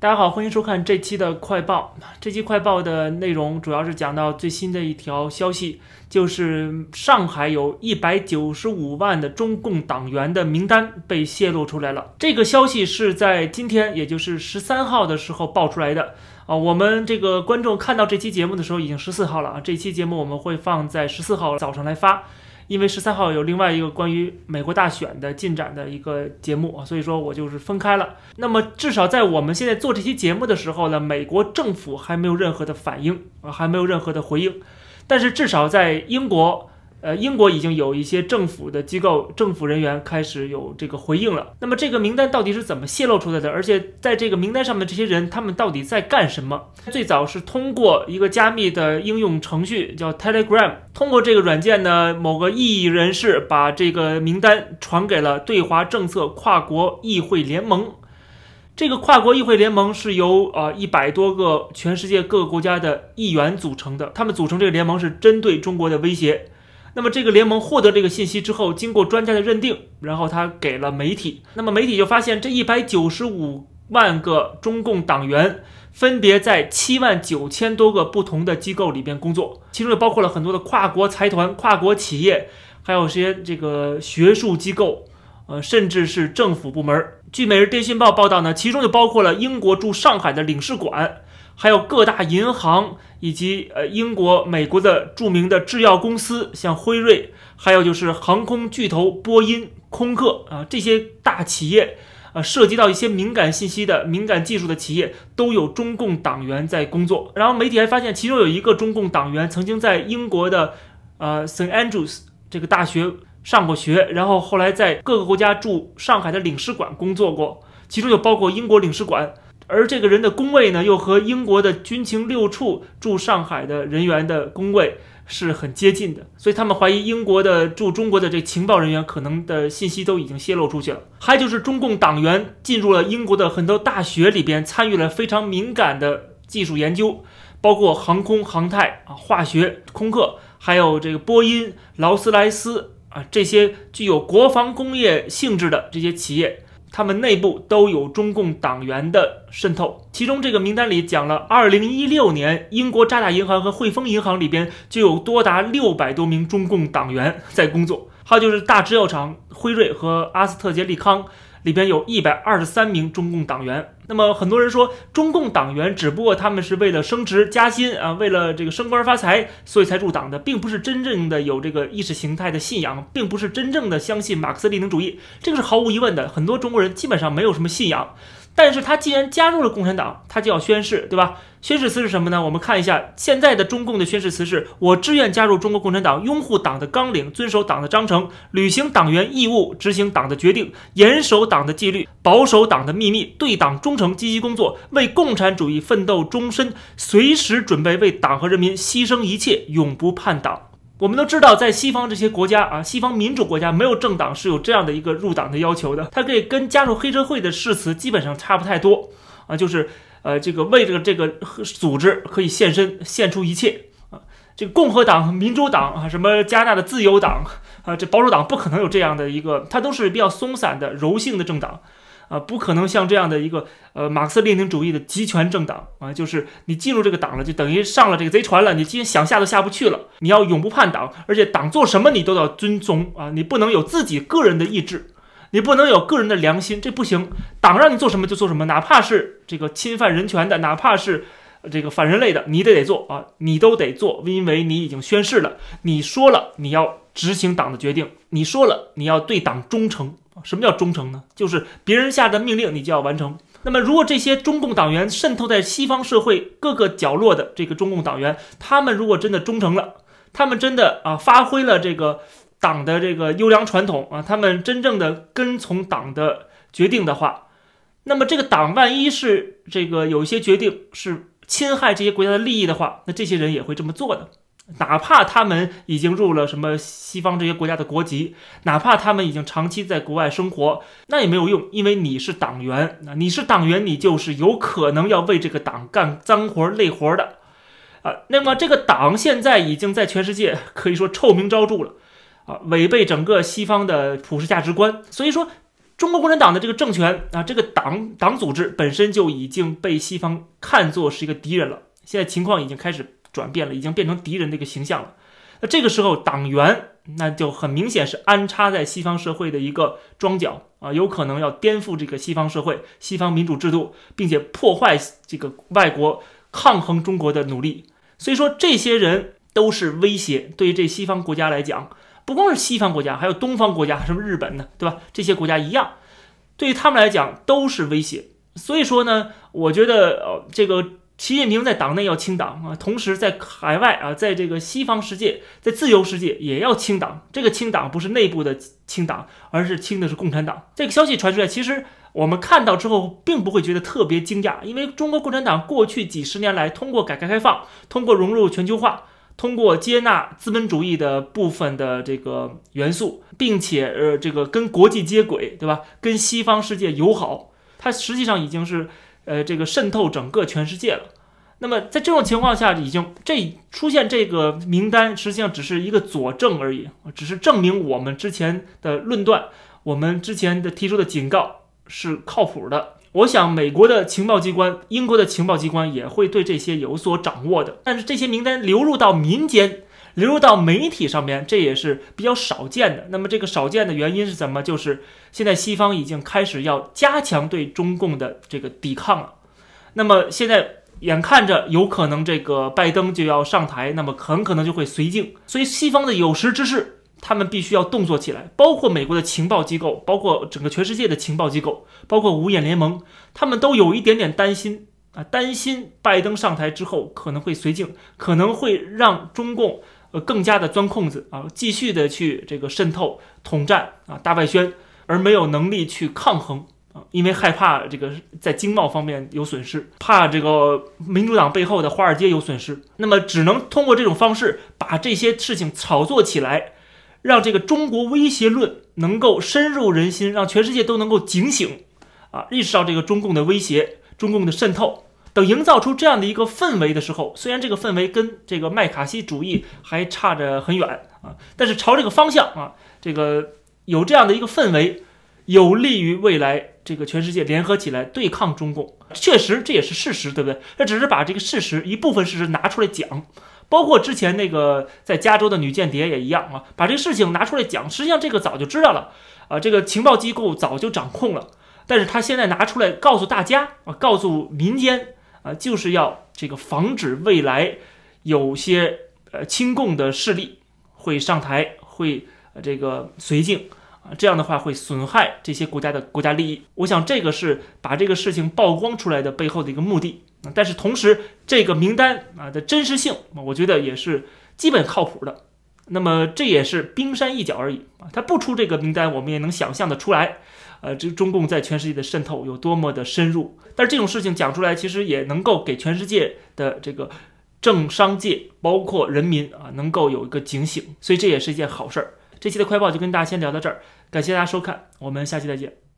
大家好，欢迎收看这期的快报。这期快报的内容主要是讲到最新的一条消息，就是上海有一百九十五万的中共党员的名单被泄露出来了。这个消息是在今天，也就是十三号的时候爆出来的啊。我们这个观众看到这期节目的时候已经十四号了啊。这期节目我们会放在十四号早上来发。因为十三号有另外一个关于美国大选的进展的一个节目啊，所以说我就是分开了。那么至少在我们现在做这期节目的时候呢，美国政府还没有任何的反应啊，还没有任何的回应。但是至少在英国。呃，英国已经有一些政府的机构、政府人员开始有这个回应了。那么这个名单到底是怎么泄露出来的？而且在这个名单上面，这些人他们到底在干什么？最早是通过一个加密的应用程序叫 Telegram，通过这个软件呢，某个异议人士把这个名单传给了对华政策跨国议会联盟。这个跨国议会联盟是由呃一百多个全世界各个国家的议员组成的，他们组成这个联盟是针对中国的威胁。那么这个联盟获得这个信息之后，经过专家的认定，然后他给了媒体。那么媒体就发现，这一百九十五万个中共党员分别在七万九千多个不同的机构里边工作，其中也包括了很多的跨国财团、跨国企业，还有些这个学术机构，呃，甚至是政府部门。据《每日电讯报》报道呢，其中就包括了英国驻上海的领事馆。还有各大银行以及呃英国、美国的著名的制药公司，像辉瑞，还有就是航空巨头波音、空客啊这些大企业，啊涉及到一些敏感信息的敏感技术的企业，都有中共党员在工作。然后媒体还发现，其中有一个中共党员曾经在英国的呃 St Andrews 这个大学上过学，然后后来在各个国家驻上海的领事馆工作过，其中就包括英国领事馆。而这个人的工位呢，又和英国的军情六处驻上海的人员的工位是很接近的，所以他们怀疑英国的驻中国的这情报人员可能的信息都已经泄露出去了。还就是中共党员进入了英国的很多大学里边，参与了非常敏感的技术研究，包括航空航太啊、化学、空客，还有这个波音、劳斯莱斯啊这些具有国防工业性质的这些企业。他们内部都有中共党员的渗透，其中这个名单里讲了，二零一六年英国渣打银行和汇丰银行里边就有多达六百多名中共党员在工作，还有就是大制药厂辉瑞和阿斯特杰利康。里边有一百二十三名中共党员。那么很多人说，中共党员只不过他们是为了升职加薪啊，为了这个升官发财，所以才入党的，并不是真正的有这个意识形态的信仰，并不是真正的相信马克思列宁主义。这个是毫无疑问的。很多中国人基本上没有什么信仰。但是他既然加入了共产党，他就要宣誓，对吧？宣誓词是什么呢？我们看一下现在的中共的宣誓词是：我志愿加入中国共产党，拥护党的纲领，遵守党的章程，履行党员义务，执行党的决定，严守党的纪律，保守党的秘密，对党忠诚，积极工作，为共产主义奋斗终身，随时准备为党和人民牺牲一切，永不叛党。我们都知道，在西方这些国家啊，西方民主国家没有政党是有这样的一个入党的要求的。它可以跟加入黑社会的誓词基本上差不太多啊，就是呃，这个为这个这个组织可以献身，献出一切啊。这个共和党、民主党啊，什么加拿的自由党啊，这保守党不可能有这样的一个，它都是比较松散的、柔性的政党。啊，不可能像这样的一个呃马克思列宁主义的集权政党啊，就是你进入这个党了，就等于上了这个贼船了，你今天想下都下不去了。你要永不叛党，而且党做什么你都要遵从啊，你不能有自己个人的意志，你不能有个人的良心，这不行。党让你做什么就做什么，哪怕是这个侵犯人权的，哪怕是这个反人类的，你得得做啊，你都得做，因为你已经宣誓了，你说了你要执行党的决定，你说了你要对党忠诚。什么叫忠诚呢？就是别人下的命令你就要完成。那么，如果这些中共党员渗透在西方社会各个角落的这个中共党员，他们如果真的忠诚了，他们真的啊发挥了这个党的这个优良传统啊，他们真正的跟从党的决定的话，那么这个党万一是这个有一些决定是侵害这些国家的利益的话，那这些人也会这么做的。哪怕他们已经入了什么西方这些国家的国籍，哪怕他们已经长期在国外生活，那也没有用，因为你是党员，那你是党员，你就是有可能要为这个党干脏活累活的，啊，那么这个党现在已经在全世界可以说臭名昭著了，啊，违背整个西方的普世价值观，所以说。中国共产党的这个政权啊，这个党党组织本身就已经被西方看作是一个敌人了。现在情况已经开始转变了，已经变成敌人的一个形象了。那这个时候，党员那就很明显是安插在西方社会的一个庄脚啊，有可能要颠覆这个西方社会、西方民主制度，并且破坏这个外国抗衡中国的努力。所以说，这些人都是威胁。对于这西方国家来讲。不光是西方国家，还有东方国家，什么日本呢，对吧？这些国家一样，对于他们来讲都是威胁。所以说呢，我觉得呃，这个习近平在党内要清党啊，同时在海外啊，在这个西方世界，在自由世界也要清党。这个清党不是内部的清党，而是清的是共产党。这个消息传出来，其实我们看到之后，并不会觉得特别惊讶，因为中国共产党过去几十年来，通过改革开放，通过融入全球化。通过接纳资本主义的部分的这个元素，并且呃，这个跟国际接轨，对吧？跟西方世界友好，它实际上已经是呃，这个渗透整个全世界了。那么在这种情况下，已经这出现这个名单，实际上只是一个佐证而已，只是证明我们之前的论断，我们之前的提出的警告是靠谱的。我想，美国的情报机关、英国的情报机关也会对这些有所掌握的。但是，这些名单流入到民间、流入到媒体上面，这也是比较少见的。那么，这个少见的原因是什么？就是现在西方已经开始要加强对中共的这个抵抗了。那么，现在眼看着有可能这个拜登就要上台，那么很可能就会绥靖。所以，西方的有识之士。他们必须要动作起来，包括美国的情报机构，包括整个全世界的情报机构，包括五眼联盟，他们都有一点点担心啊，担心拜登上台之后可能会绥靖，可能会让中共呃更加的钻空子啊，继续的去这个渗透、统战啊、大外宣，而没有能力去抗衡啊，因为害怕这个在经贸方面有损失，怕这个民主党背后的华尔街有损失，那么只能通过这种方式把这些事情炒作起来。让这个中国威胁论能够深入人心，让全世界都能够警醒，啊，意识到这个中共的威胁、中共的渗透。等营造出这样的一个氛围的时候，虽然这个氛围跟这个麦卡锡主义还差着很远啊，但是朝这个方向啊，这个有这样的一个氛围，有利于未来这个全世界联合起来对抗中共。确实，这也是事实，对不对？这只是把这个事实一部分事实拿出来讲。包括之前那个在加州的女间谍也一样啊，把这个事情拿出来讲，实际上这个早就知道了啊，这个情报机构早就掌控了，但是他现在拿出来告诉大家啊，告诉民间啊，就是要这个防止未来有些呃亲共的势力会上台，会这个绥靖啊，这样的话会损害这些国家的国家利益。我想这个是把这个事情曝光出来的背后的一个目的。但是同时，这个名单啊的真实性，我觉得也是基本靠谱的。那么这也是冰山一角而已啊，他不出这个名单，我们也能想象的出来，呃，这中共在全世界的渗透有多么的深入。但是这种事情讲出来，其实也能够给全世界的这个政商界，包括人民啊，能够有一个警醒。所以这也是一件好事儿。这期的快报就跟大家先聊到这儿，感谢大家收看，我们下期再见。